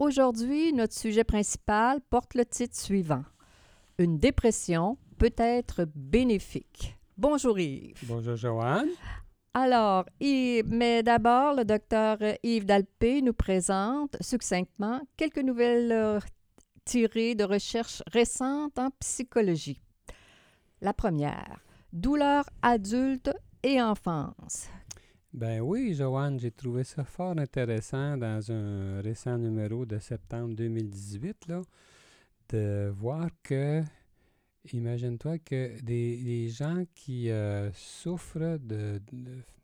Aujourd'hui, notre sujet principal porte le titre suivant Une dépression peut être bénéfique. Bonjour Yves. Bonjour Joanne. Alors, mais d'abord, le docteur Yves Dalpé nous présente succinctement quelques nouvelles euh, tirées de recherches récentes en psychologie. La première, douleur adulte et enfance. Ben oui, Joanne, j'ai trouvé ça fort intéressant dans un récent numéro de septembre 2018, là, de voir que, imagine-toi que des, gens qui euh, souffrent de,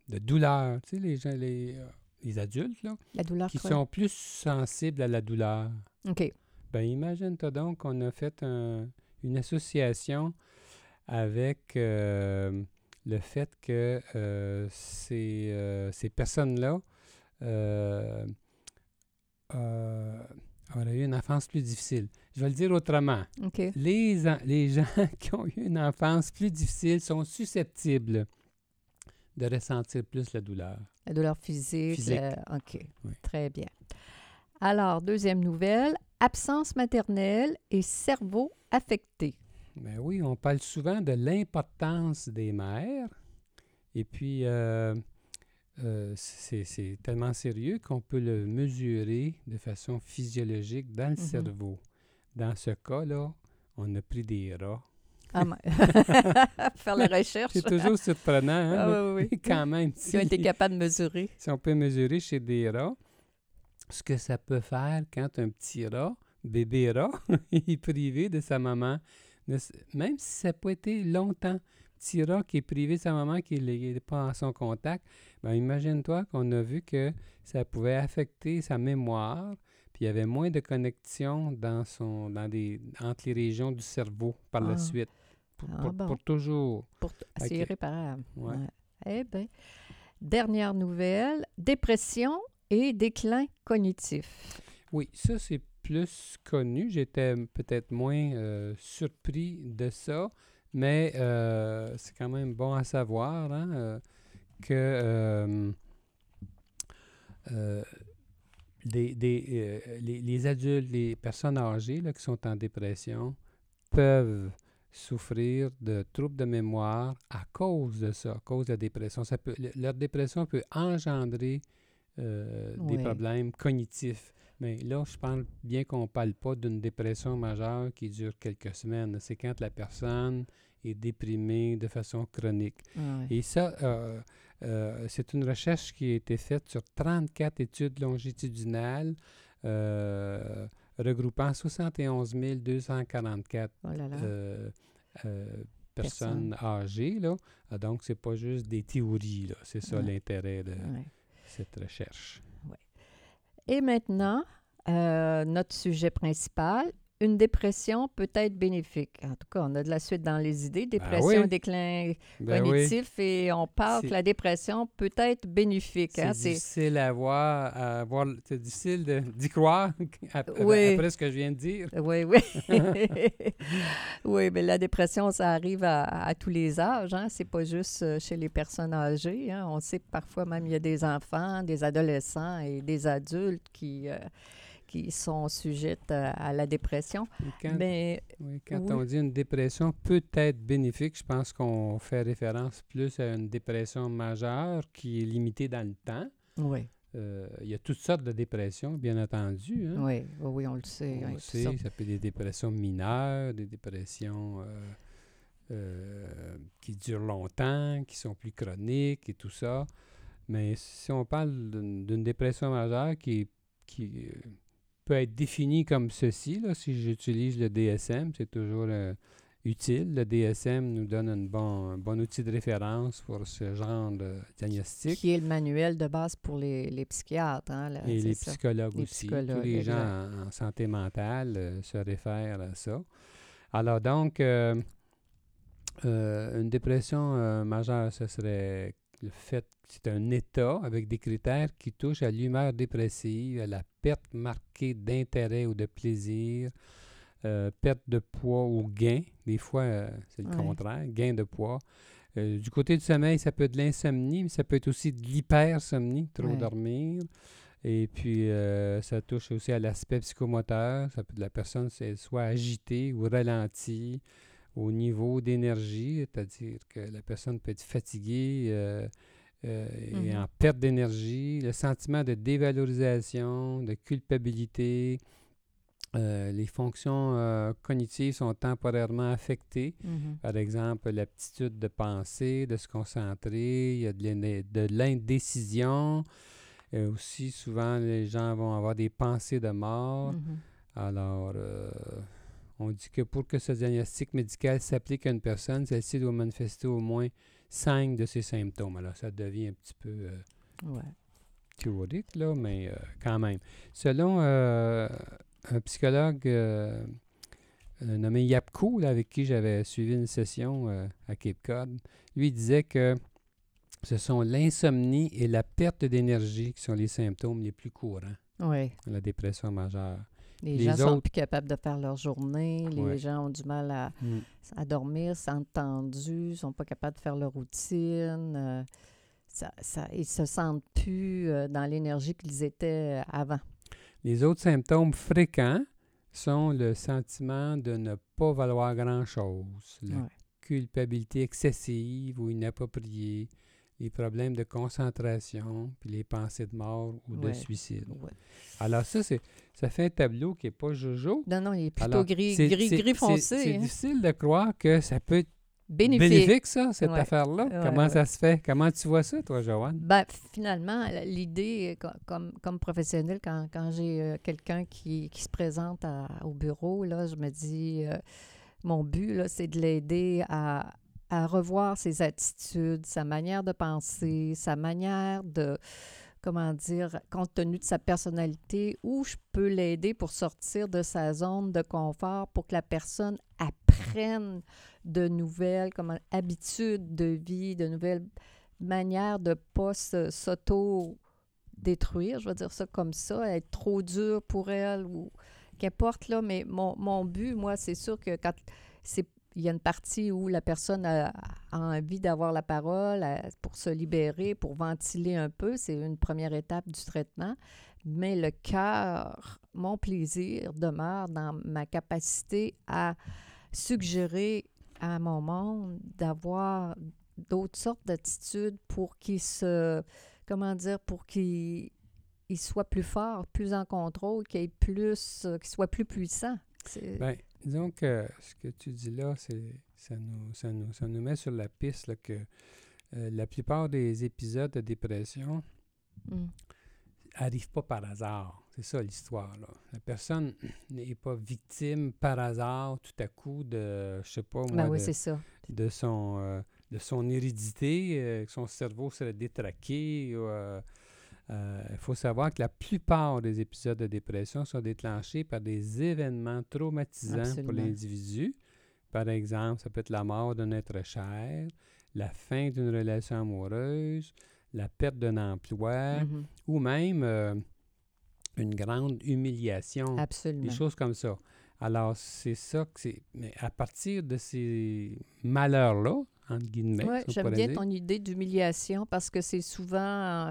de, douleur, tu sais, les gens, les, euh, les adultes, là, la douleur qui sont plus sensibles à la douleur. OK. Ben imagine-toi donc qu'on a fait une association avec euh, le fait que euh, ces, euh, ces personnes-là auraient eu une enfance plus difficile. Je vais le dire autrement. Les, les gens qui ont eu une enfance plus difficile sont susceptibles de ressentir plus la douleur. La douleur physique. OK. Très bien. Alors, deuxième nouvelle, absence maternelle et cerveau affecté. Ben oui, on parle souvent de l'importance des mères. Et puis, euh, euh, c'est tellement sérieux qu'on peut le mesurer de façon physiologique dans le mm-hmm. cerveau. Dans ce cas-là, on a pris des rats. Ah, faire la recherche. c'est toujours surprenant, hein? Ah, oui, oui. quand même. Si on était capable de mesurer. Si on peut mesurer chez des rats, ce que ça peut faire quand un petit rat, bébé rat, est privé de sa maman, même si ça n'a pas été longtemps, petit rat qui est privé de sa maman, qui n'est pas en son contact, ben imagine-toi qu'on a vu que ça pouvait affecter sa mémoire, puis il y avait moins de connexion dans son, dans des, entre les régions du cerveau par la ah. suite. Pour, ah, toujours. Pour c'est irréparable. Ouais. Eh bien, dernière nouvelle, dépression et déclin cognitif. Oui, ça c'est plus connu. J'étais peut-être moins euh, surpris de ça, mais euh, c'est quand même bon à savoir hein, euh, que les, les, adultes, les personnes âgées là, qui sont en dépression peuvent souffrir de troubles de mémoire à cause de ça, à cause de la dépression. Ça peut, leur dépression peut engendrer euh, des problèmes cognitifs. Mais là, je parle bien qu'on ne parle pas d'une dépression majeure qui dure quelques semaines. C'est quand la personne est déprimée de façon chronique. Ah Et ça, euh, euh, c'est une recherche qui a été faite sur 34 études longitudinales regroupant 71 244 personnes âgées. Là. Ah, donc, ce n'est pas juste des théories. C'est ça l'intérêt de cette recherche. Et maintenant, euh, notre sujet principal, une dépression peut être bénéfique. En tout cas, on a de la suite dans les idées. Ben dépression, déclin ben cognitif, et on parle que la dépression peut être bénéfique. Hein, c'est difficile à voir, à voir c'est difficile d'y croire après, après, ce que je viens de dire. Oui, oui. oui, mais la dépression, ça arrive à, tous les âges. Hein? C'est pas juste euh, chez les personnes âgées. Hein? On sait que parfois même il y a des enfants, des adolescents et des adultes qui... Euh, qui sont sujettes à, la dépression. Quand, Mais, quand on dit une dépression peut être bénéfique, je pense qu'on fait référence plus à une dépression majeure qui est limitée dans le temps. Oui. Euh, il y a toutes sortes de dépressions, bien entendu. Hein. Oui, oui, on le sait. On le sait, ça peut être des dépressions mineures, des dépressions euh, euh, qui durent longtemps, qui sont plus chroniques et tout ça. Mais si on parle d'une dépression majeure qui, qui peut être défini comme ceci, là, si j'utilise le DSM, c'est toujours utile. Le DSM nous donne un bon, un bon outil de référence pour ce genre de diagnostic. Qui est le manuel de base pour les, les psychiatres. Hein, là, Et les ça. psychologues Les aussi. psychologues, Tous les gens en, en santé mentale euh, se réfèrent à ça. Alors donc, euh, euh, une dépression euh, majeure, ce serait le fait c'est un état avec des critères qui touchent à l'humeur dépressive, à la perte marquée d'intérêt ou de plaisir, euh, perte de poids ou gain. Des fois, euh, c'est le Ouais. contraire, gain de poids. Euh, du côté du sommeil, ça peut être de l'insomnie, mais ça peut être aussi de l'hypersomnie, trop Ouais. dormir. Et puis, ça touche aussi à l'aspect psychomoteur. Ça peut la personne soit agitée ou ralentie au niveau d'énergie, c'est-à-dire que la personne peut être fatiguée euh, euh, et Mhm. en perte d'énergie, le sentiment de dévalorisation, de culpabilité. Euh, les fonctions cognitives sont temporairement affectées. Mhm. Par exemple, l'aptitude de penser, de se concentrer, il y a de l'indé- de l'indécision. Euh, aussi, souvent, les gens vont avoir des pensées de mort. Mhm. Alors, on dit que pour que ce diagnostic médical s'applique à une personne, celle-ci doit manifester au moins cinq de ces symptômes. Alors, ça devient un petit peu euh, Ouais. théorique, là, mais euh, quand même. Selon euh, un psychologue nommé Yapko, là, avec qui j'avais suivi une session à Cape Cod, lui il disait que ce sont l'insomnie et la perte d'énergie qui sont les symptômes les plus courants Ouais. de la dépression majeure. Les, Les gens sont autres- plus capables de faire leur journée. Les Ouais. gens ont du mal à, à dormir, sentent tendus, sont pas capables de faire leur routine. euh, ça, ça, ils se sentent plus euh, dans l'énergie qu'ils étaient euh, avant. Les autres symptômes fréquents sont le sentiment de ne pas valoir grand-chose, la Ouais. culpabilité excessive ou inappropriée, les problèmes de concentration, puis les pensées de mort ou de suicide. Ouais. Alors ça, c'est ça fait un tableau qui n'est pas jojo. Non, non, il est plutôt Alors, gris, gris, gris foncé. C'est hein. difficile de croire que ça peut être Bénéfique. bénéfique, ça, cette Ouais. affaire-là. Comment ça se fait? Comment tu vois ça, toi, Joanne? Ben, finalement, l'idée, co- comme, comme professionnel, quand, quand j'ai euh, quelqu'un qui, qui se présente à- au bureau, là, je me dis, euh, mon but, c'est de l'aider à, à revoir ses attitudes, sa manière de penser, sa manière de, comment dire, compte tenu de sa personnalité, où je peux l'aider pour sortir de sa zone de confort pour que la personne apprenne de nouvelles comment, habitudes de vie, de nouvelles manières de ne pas s'auto-détruire, je vais dire ça comme ça, être trop dur pour elle ou qu'importe, là. Mais mon, mon but, moi, c'est sûr que quand c'est il y a une partie où la personne a, envie d'avoir la parole pour se libérer, pour ventiler un peu. C'est une première étape du traitement. Mais le cœur, mon plaisir demeure dans ma capacité à suggérer à mon monde d'avoir d'autres sortes d'attitudes pour qu'ils se, comment dire, pour qu'ils ils soient plus forts, plus en contrôle, qu'ils plus, euh, soient plus. Disons que ce que tu dis là, c'est ça nous, ça nous, ça nous met sur la piste là, que euh, la plupart des épisodes de dépression Mm. arrivent pas par hasard. C'est ça l'histoire. là. La personne n'est pas victime par hasard tout à coup de, je sais pas moi, Ben oui, de, c'est ça. de son, euh, de son hérédité, euh, que son cerveau serait détraqué. Ou, euh, Il faut savoir que la plupart des épisodes de dépression sont déclenchés par des événements traumatisants pour l'individu. Par exemple, ça peut être la mort d'un être cher, la fin d'une relation amoureuse, la perte d'un emploi, Mhm. ou même euh, une grande humiliation Absolument. des choses comme ça. Alors, c'est ça que c'est. Mais à partir de ces malheurs-là, entre guillemets, Oui, j'aime bien ton idée d'humiliation parce que c'est souvent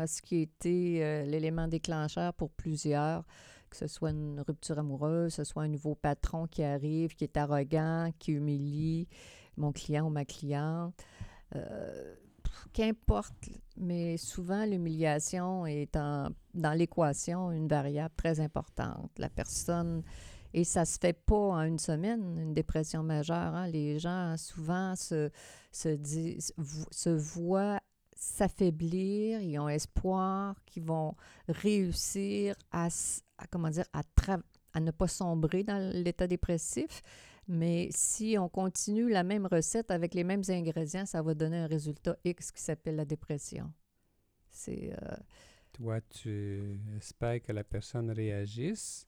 euh, ce qui a été euh, l'élément déclencheur pour plusieurs, que ce soit une rupture amoureuse, que ce soit un nouveau patron qui arrive, qui est arrogant, qui humilie mon client ou ma cliente. Euh, Qu'importe, mais souvent l'humiliation est en- dans l'équation une variable très importante. La personne et ça se fait pas en une semaine, une dépression majeure. hein. Les gens souvent se, se, disent, se voient s'affaiblir, ils ont espoir qu'ils vont réussir à, comment dire, à ne pas sombrer dans l'état dépressif. Mais si on continue la même recette avec les mêmes ingrédients, ça va donner un résultat X qui s'appelle la dépression. C'est. euh, Toi, tu espères que la personne réagisse.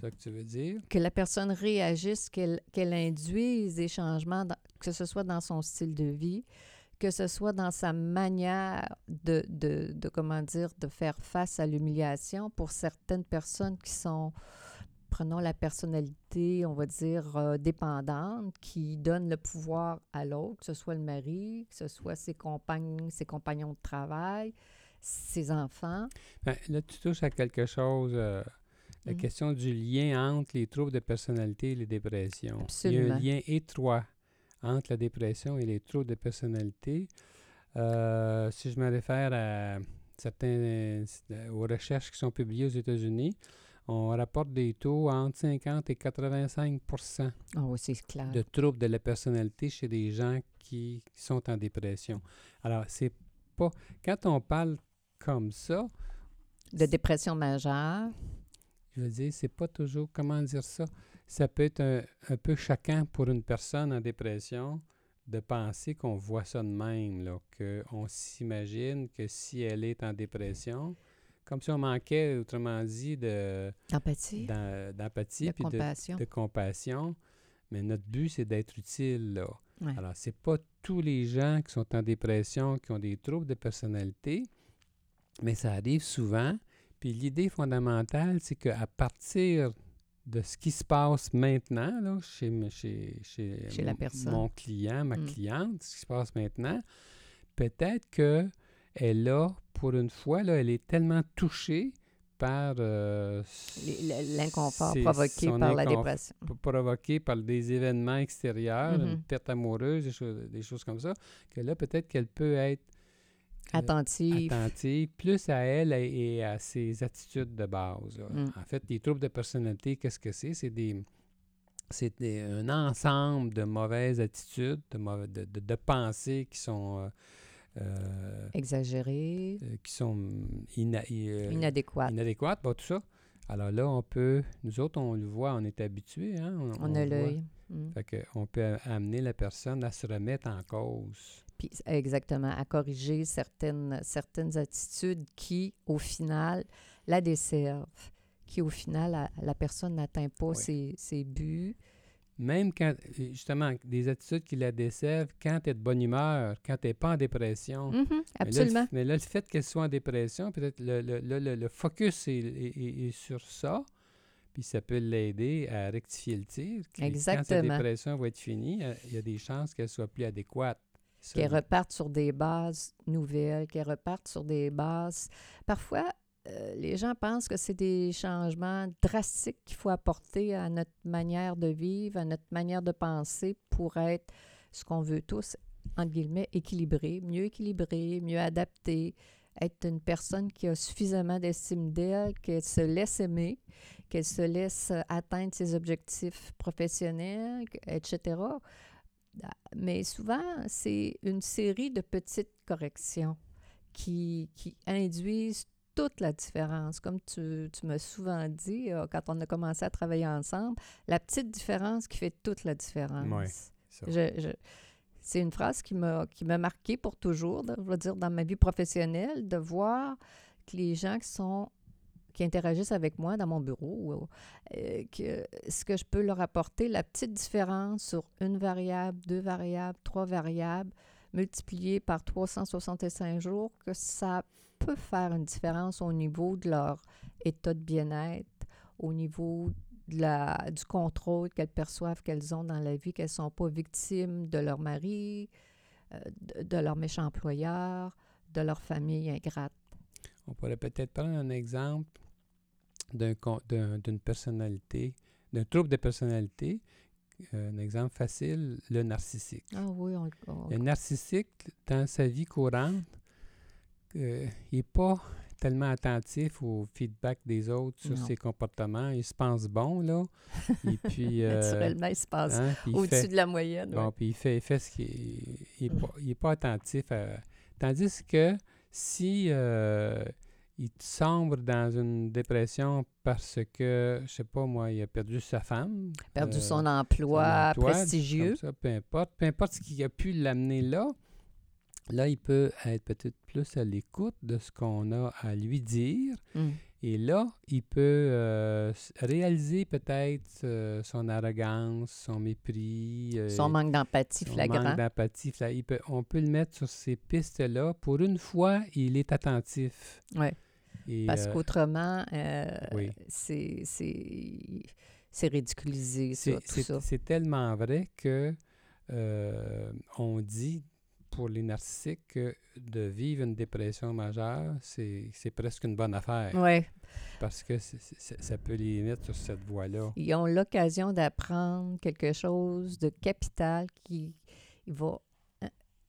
Ça que tu veux dire? que la personne réagisse, qu'elle qu'elle induise des changements, dans- que ce soit dans son style de vie, que ce soit dans sa manière de, de, de, comment dire, de faire face à l'humiliation pour certaines personnes qui sont, prenons la personnalité, on va dire, euh, dépendante, qui donne le pouvoir à l'autre, que ce soit le mari, que ce soit ses compagnes, ses compagnons de travail, ses enfants. Ben, là, tu touches à quelque chose, euh, la Mm. question du lien entre les troubles de personnalité et les dépressions. Il y a Absolument. un lien étroit entre la dépression et les troubles de personnalité. Euh, si je me réfère à certains, euh, aux recherches qui sont publiées aux États-Unis, on rapporte des taux entre 50 et 85 Ah c'est clair. de troubles de la personnalité chez des gens qui sont en dépression. Alors, c'est pas. Quand on parle comme ça, De dépression majeure. Je veux dire, c'est pas toujours. Comment dire ça? Ça peut être un, un peu choquant pour une personne en dépression de penser qu'on voit ça de même, là, qu'on s'imagine que si elle est en dépression, comme si on manquait, autrement dit, de, Empathie, d'em- d'empathie de puis de, compassion. de compassion. Mais notre but, c'est d'être utile, là. Ouais. Alors, c'est pas tous les gens qui sont en dépression qui ont des troubles de personnalité, mais ça arrive souvent. Puis l'idée fondamentale, c'est qu'à partir de ce qui se passe maintenant, là, chez, m- chez, chez, Chez la personne. mon client, ma Mm. cliente, ce qui se passe maintenant, peut-être que elle a, pour une fois, là, elle est tellement touchée par euh, L'inconfort provoqué par la dépression. provoqué par des événements extérieurs, une Mhm. perte amoureuse, des choses, des choses comme ça, que là, peut-être qu'elle peut être Attentive. attentive plus à elle et à ses attitudes de base. Mm. En fait, les troubles de personnalité, qu'est-ce que c'est? C'est des c'est des- un ensemble de mauvaises attitudes, de, mauvais- de, de- de pensées qui sont, euh, euh, Exagéré, euh, qui sont ina- euh, inadéquate. inadéquates, bon, tout ça. Alors là, on peut, nous autres, on le voit, on est habitués. Hein? On le voit. a l'œil. Mm. Fait que on peut amener la personne à se remettre en cause. Puis, exactement, à corriger certaines, certaines attitudes qui, au final, la desservent, qui, au final, la, la personne n'atteint pas Oui. ses, ses buts. Même quand, justement, des attitudes qui la desservent, quand tu es de bonne humeur, quand tu n'es pas en dépression. Mhm, Mais là, le- absolument. Mais là, le fait qu'elle soit en dépression, peut-être le, le, le- focus est, est- est- est sur ça, puis ça peut l'aider à rectifier le tir. Puis Quand sa Exactement. dépression va être finie, euh, il y a des chances qu'elle soit plus adéquate. Ça, Qu'elle reparte sur des bases nouvelles, qu'elle reparte sur des bases. Parfois, euh, les gens pensent que c'est des changements drastiques qu'il faut apporter à notre manière de vivre, à notre manière de penser pour être ce qu'on veut tous, entre guillemets, équilibré, mieux équilibré, mieux adapté, être une personne qui a suffisamment d'estime d'elle, qu'elle se laisse aimer, qu'elle se laisse atteindre ses objectifs professionnels, etc. Mais souvent, c'est une série de petites corrections qui, qui induisent toute la différence. Comme tu, tu m'as souvent dit, euh, quand on a commencé à travailler ensemble, la petite différence qui fait toute la différence. Je- je- c'est une phrase qui m'a qui m'a marqué pour toujours, je veux dire, dans ma vie professionnelle, de voir que les gens qui sont qui interagissent avec moi dans mon bureau, euh, que ce que je peux leur apporter, la petite différence sur une variable, deux variables, trois variables, multipliée par 365 jours, que ça peut faire une différence au niveau de leur état de bien-être, au niveau de la, du contrôle qu'elles perçoivent qu'elles ont dans la vie, qu'elles ne sont pas victimes de leur mari, euh, de, de leur méchant employeur, de leur famille ingrate. On pourrait peut-être prendre un exemple d'une personnalité, d'un trouble de personnalité. Euh, un exemple facile, le narcissique. Ah oui, on, on- Le narcissique, dans sa vie courante, euh, il n'est pas tellement attentif au feedback des autres sur Non. ses comportements. Il se pense bon, là. Et puis... euh, naturellement, il se passe hein, au-dessus de la moyenne. Bon, ouais. puis il fait, il fait ce qu'il il est Mm. pas, il est pas attentif à... Tandis que si euh, il sombre dans une dépression parce que, je sais pas moi, il a perdu sa femme. Perdu euh, son emploi, son emploi, prestigieux. ça, peu importe. Peu importe ce qui a pu l'amener là. Là, il peut être peut-être plus à l'écoute de ce qu'on a à lui dire. Mm. Et là, il peut euh, réaliser peut-être euh, son arrogance, son mépris, euh, Son manque d'empathie flagrant. manque d'empathie. fla- il peut- on peut le mettre sur ces pistes-là. Pour une fois, il est attentif. Ouais. Et, Parce euh, qu'autrement, euh, oui. c'est- ridiculisé, ça, c'est- tout ça. c'est tellement vrai que euh, on dit pour les narcissiques que de vivre une dépression majeure, c'est presque une bonne affaire. Oui, Parce que ça peut les mettre sur cette voie-là. ils ont l'occasion d'apprendre quelque chose de capital qui va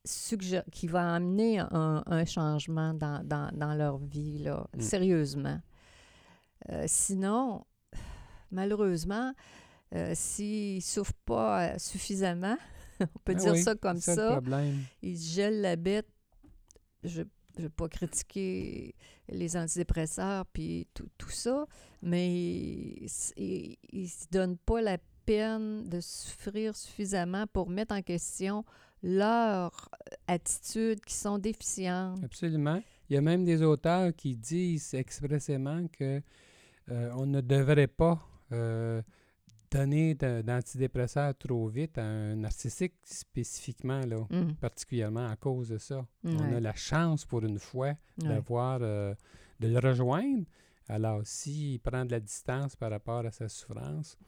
suggé- qui va amener un, un changement dans, dans, dans leur vie, là, Mm. sérieusement. Euh, sinon, malheureusement, euh, s'ils ne souffrent pas euh, suffisamment, on peut Ben dire oui, ça comme ça, ils gèlent la bête. Je ne veux pas critiquer les antidépresseurs puis tout, tout ça, mais ils ne se donnent pas la peine de souffrir suffisamment pour mettre en question leurs attitudes qui sont déficientes. Absolument. Il y a même des auteurs qui disent expressément que euh, on ne devrait pas euh, donner d'antidépresseurs trop vite à un narcissique spécifiquement, là, Hum, particulièrement à cause de ça. On ouais, a la chance pour une fois d'avoir, euh, de le rejoindre. Alors, s'il prend de la distance par rapport à sa souffrance,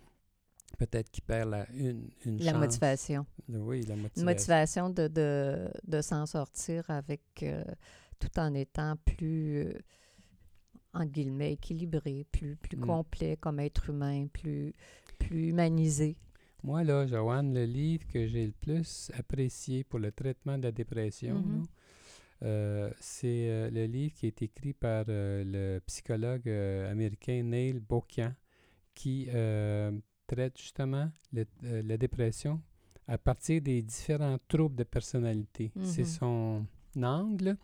peut-être qu'il perd la, une, une La chance. motivation. Oui, la motivation. Une motivation de, de, de s'en sortir avec euh, tout en étant plus, euh, entre guillemets, équilibré, plus, plus Mm. complet comme être humain, plus, plus humanisé. Moi, là, Joanne, le livre que j'ai le plus apprécié pour le traitement de la dépression, Mhm. là, euh, c'est le livre qui est écrit par le psychologue américain Neil Bokian, qui traite justement le- euh, la dépression à partir des différents troubles de personnalité. C'est Mhm. son angle.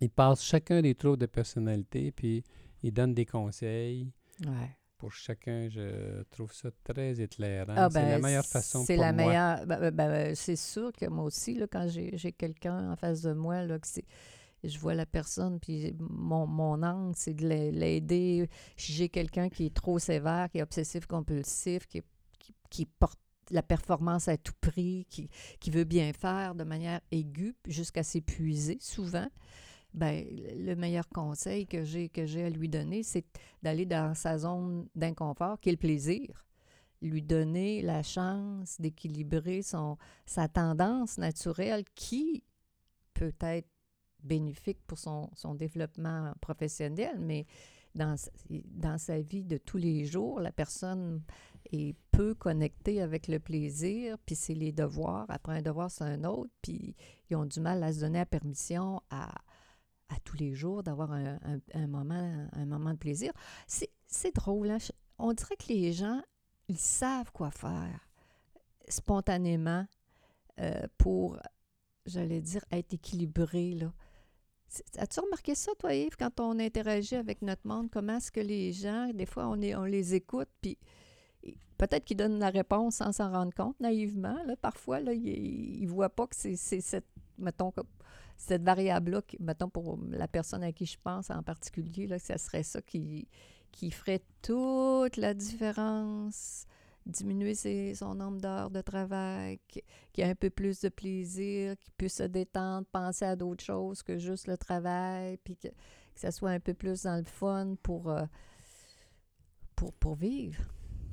Il passe chacun des troubles de personnalité, puis il donne des conseils Ouais. pour chacun. Je trouve ça très éclairant. Ah, c'est la ben, meilleure façon C'est pour la moi. meilleure. ben, ben, c'est sûr que moi aussi, là, quand j'ai j'ai quelqu'un en face de moi, là, que c'est- je vois la personne, puis mon, mon angle, c'est de l'a- l'aider. J'ai quelqu'un qui est trop sévère, qui est obsessif-compulsif, qui, qui, qui porte la performance à tout prix, qui, qui veut bien faire de manière aiguë jusqu'à s'épuiser souvent, ben, le meilleur conseil que j'ai à lui donner, c'est d'aller dans sa zone d'inconfort, qui est le plaisir lui donner la chance d'équilibrer sa tendance naturelle qui peut être bénéfique pour son, son développement professionnel, mais dans, dans sa vie de tous les jours, la personne est peu connectée avec le plaisir, puis c'est les devoirs. Après un devoir, c'est un autre, puis ils ont du mal à se donner la permission à, à tous les jours d'avoir un, un- moment, un moment de plaisir. C'est drôle, hein? On dirait que les gens, ils savent quoi faire spontanément euh, pour, j'allais dire, être équilibré. Là. As-tu remarqué ça, toi, Yves, quand on interagit avec notre monde? Comment est-ce que les gens, des fois, on, les écoute, puis peut-être qu'ils donnent la réponse sans s'en rendre compte, naïvement. Là, parfois, là, ils ne voient pas que c'est cette, mettons, cette variable-là, mettons, pour la personne à qui je pense en particulier, là, que ça serait ça qui ferait toute la différence diminuer ses- son nombre d'heures de travail, qui, qui a un peu plus de plaisir, qui puisse se détendre, penser à d'autres choses que juste le travail, puis que, que ça soit un peu plus dans le fun pour, euh, pour, pour vivre.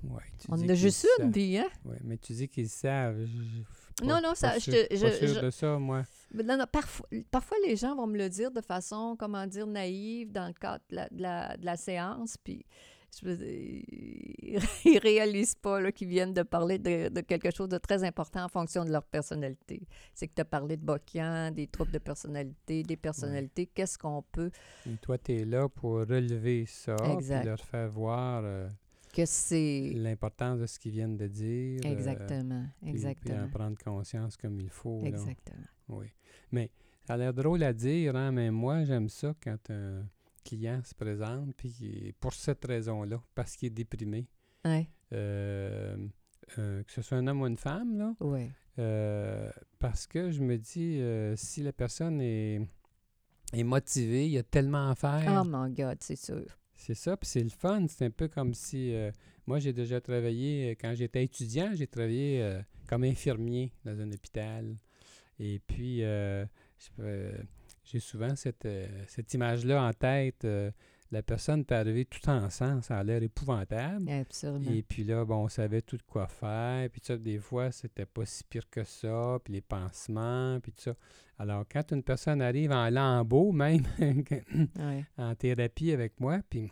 Ouais, tu On a juste une vie, hein? Ouais, mais tu dis qu'ils savent. Je- je- Non, pas- non, pas ça, je sûr- pas je- sûr je- de ça, moi. Non, non, parfois, parfois, les gens vont me le dire de façon, comment dire, naïve dans le cadre de la, de la, de la séance, puis je ils réalisent pas là, qu'ils viennent de parler de, de quelque chose de très important en fonction de leur personnalité. C'est que tu as parlé de Bokian, des troubles de personnalité, des personnalités, qu'est-ce qu'on peut, Et toi, tu es là pour relever ça, Exact. leur faire voir euh, que c'est... l'importance de ce qu'ils viennent de dire. euh, Exactement, puis- exactement, en prendre conscience comme il faut. là. exactement. Oui. Mais ça a l'air drôle à dire, hein, mais moi, j'aime ça quand un, client se présente, puis pour cette raison-là, parce qu'il est déprimé, Ouais. euh, euh, que ce soit un homme ou une femme, là, Ouais. euh, parce que je me dis, si la personne est, est motivée, il y a tellement à faire. Oh mon God, c'est sûr. C'est ça, puis c'est le fun. C'est un peu comme si. moi, j'ai déjà travaillé, quand j'étais étudiant, j'ai travaillé comme infirmier dans un hôpital. Et puis, je peux- j'ai souvent cette, euh, cette image-là en tête. euh, la personne peut arriver tout en sang, ça a l'air épouvantable. Absolument. Et puis là, bon, on savait tout de quoi faire. Puis ça, des fois, c'était pas si pire que ça. Puis les pansements, puis tout ça. Alors, quand une personne arrive en lambeau, même Ouais. en thérapie avec moi, puis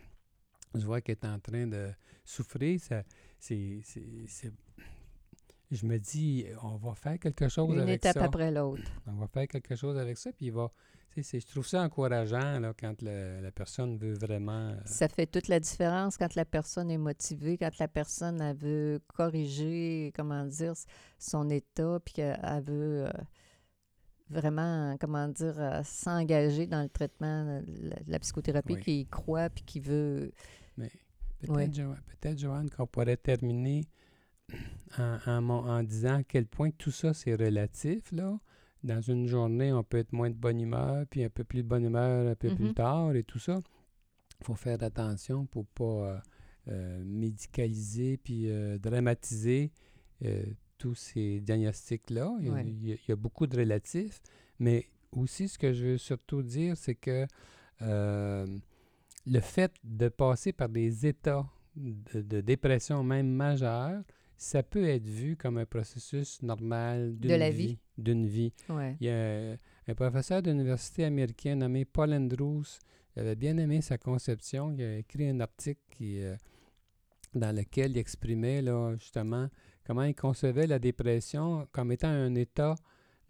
je vois qu'elle est en train de souffrir, ça, c'est- je me dis, on va faire quelque chose Une avec étape ça. après l'autre. On va faire quelque chose avec ça, puis il va... je trouve ça encourageant là, quand le- la personne veut vraiment... euh, Ça fait toute la différence quand la personne est motivée, quand la personne elle veut corriger, comment dire, son état, puis qu'elle veut euh, vraiment, comment dire, euh, s'engager dans le traitement de la, de la psychothérapie, Oui. qui y croit, puis qui veut... Peut-être. Jo- peut-être, Joanne, qu'on pourrait terminer en, en disant à quel point tout ça, c'est relatif. Là. Dans une journée, on peut être moins de bonne humeur, puis un peu plus de bonne humeur un peu plus tard et tout ça. Il faut faire attention pour pas euh, euh, médicaliser puis euh, dramatiser tous ces diagnostics-là. Il, y a- Ouais. il y a- il y a beaucoup de relatifs. Mais aussi, ce que je veux surtout dire, c'est que le fait de passer par des états de, de dépression, même majeure, ça peut être vu comme un processus normal d'une De la vie. D'une vie. Ouais. Il y a un professeur d'université américain nommé Paul Andrews. Il avait bien aimé sa conception. Il a écrit un article qui, euh, dans lequel il exprimait là, justement comment il concevait la dépression comme étant un état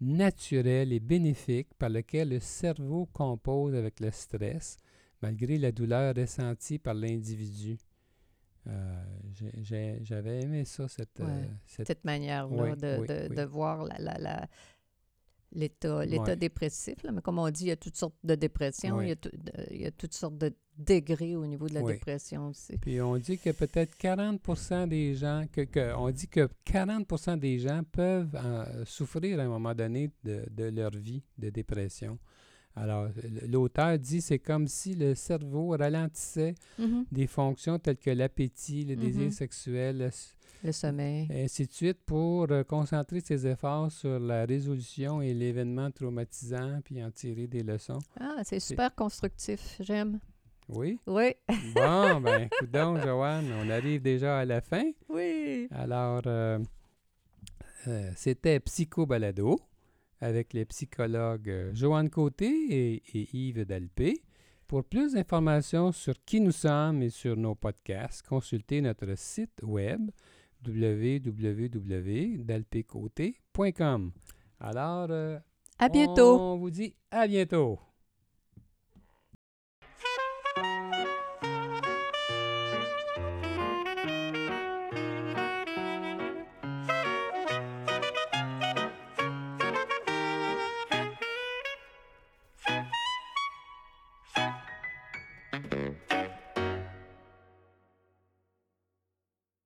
naturel et bénéfique par lequel le cerveau compose avec le stress, malgré la douleur ressentie par l'individu. Euh, J'avais aimé ça, cette, euh, Ouais. cette Cette manière-là Oui, de, oui, de- oui. de voir la, la, la- l'état, l'état Ouais. dépressif. là. Mais comme on dit, il y a toutes sortes de dépressions, il, y a tout- de- il y a toutes sortes de degrés au niveau de la dépression aussi. Puis on dit que peut-être 40 des gens, que, que- on dit que 40 des gens peuvent euh, souffrir à un moment donné de, de leur vie de dépression. Alors, l'auteur dit c'est comme si le cerveau ralentissait Mhm. des fonctions telles que l'appétit, le désir Mhm. sexuel, le Le sommeil. et ainsi de suite, pour euh, concentrer ses efforts sur la résolution et l'événement traumatisant, puis en tirer des leçons. Ah, c'est super constructif. J'aime. Oui? Oui. Bon, ben, écoute donc, Joanne, on arrive déjà à la fin. Oui. Alors, euh, euh, c'était Psycho Balado avec les psychologues euh, Joanne Côté et, et Yves Dalpé. Pour plus d'informations sur qui nous sommes et sur nos podcasts, consultez notre site web www.dalpécôté.com. Alors, euh, À bientôt. on vous dit à bientôt.